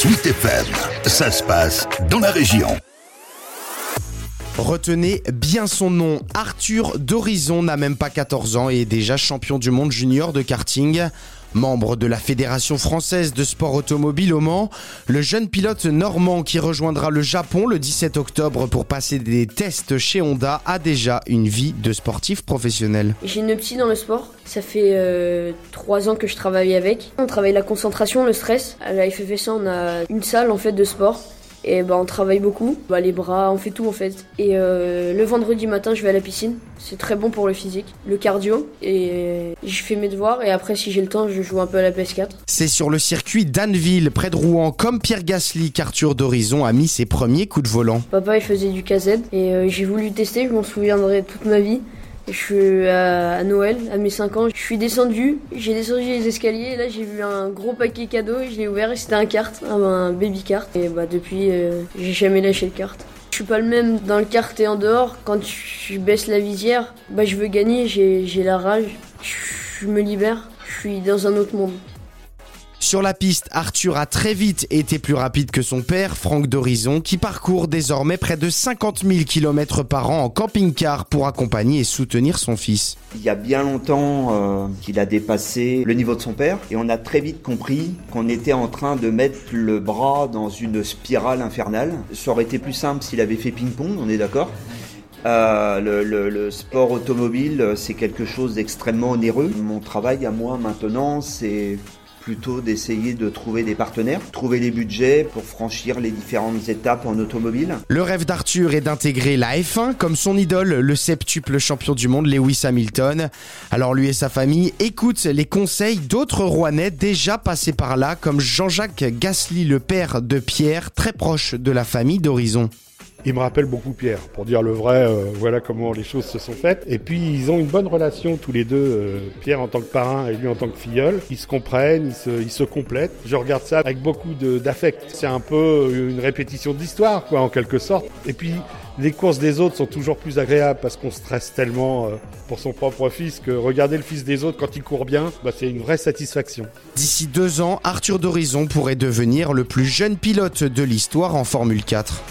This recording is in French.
Sweet FM, ça se passe dans la région. Retenez bien son nom. Arthur d'Horizon n'a même pas 14 ans et est déjà champion du monde junior de karting. Membre de la Fédération française de sport automobile au Mans, le jeune pilote normand qui rejoindra le Japon le 17 octobre pour passer des tests chez Honda a déjà une vie de sportif professionnel. J'ai une psy dans le sport. Ça fait euh, trois ans que je travaille avec. On travaille la concentration, le stress. À la FFSA, on a une salle en fait de sport et bah, on travaille beaucoup, bah, les bras, on fait tout en fait. Et euh, le vendredi matin, je vais à la piscine. C'est très bon pour le physique, le cardio. Et je fais mes devoirs. Et après, si j'ai le temps, je joue un peu à la PS4. C'est sur le circuit d'Anneville, près de Rouen, comme Pierre Gasly, qu'Arthur d'Horizon a mis ses premiers coups de volant. Papa, il faisait du KZ. Et euh, j'ai voulu tester, je m'en souviendrai toute ma vie. Je suis à, Noël, à mes 5 ans. Je suis descendu, j'ai descendu les escaliers. Là, j'ai vu un gros paquet cadeau. Je l'ai ouvert et c'était un kart, un, baby kart. Et bah, depuis, euh, j'ai jamais lâché le kart. Je suis pas le même dans le kart et en dehors. Quand je baisse la visière, bah, je veux gagner, j'ai la rage. Je me libère. Je suis dans un autre monde. Sur la piste, Arthur a très vite été plus rapide que son père, Franck d'Horizon, qui parcourt désormais près de 50 000 km par an en camping-car pour accompagner et soutenir son fils. Il y a bien longtemps euh, qu'il a dépassé le niveau de son père et on a très vite compris qu'on était en train de mettre le bras dans une spirale infernale. Ça aurait été plus simple s'il avait fait ping-pong, on est d'accord euh, le, le, sport automobile, c'est quelque chose d'extrêmement onéreux. Mon travail à moi maintenant, c'est plutôt d'essayer de trouver des partenaires, trouver les budgets pour franchir les différentes étapes en automobile. Le rêve d'Arthur est d'intégrer la F1 comme son idole, le septuple champion du monde Lewis Hamilton. Alors lui et sa famille écoutent les conseils d'autres Rouennais déjà passés par là, comme Jean-Jacques Gasly, le père de Pierre, très proche de la famille d'Horizon. Il me rappelle beaucoup Pierre, pour dire le vrai, euh, voilà comment les choses se sont faites. Et puis ils ont une bonne relation tous les deux, euh, Pierre en tant que parrain et lui en tant que filleul. Ils se comprennent, ils se, ils se complètent. Je regarde ça avec beaucoup d'affect. C'est un peu une répétition d'histoire, quoi, en quelque sorte. Et puis les courses des autres sont toujours plus agréables parce qu'on stresse tellement euh, pour son propre fils que regarder le fils des autres quand il court bien, bah, c'est une vraie satisfaction. D'ici deux ans, Arthur d'Horizon pourrait devenir le plus jeune pilote de l'histoire en Formule 4.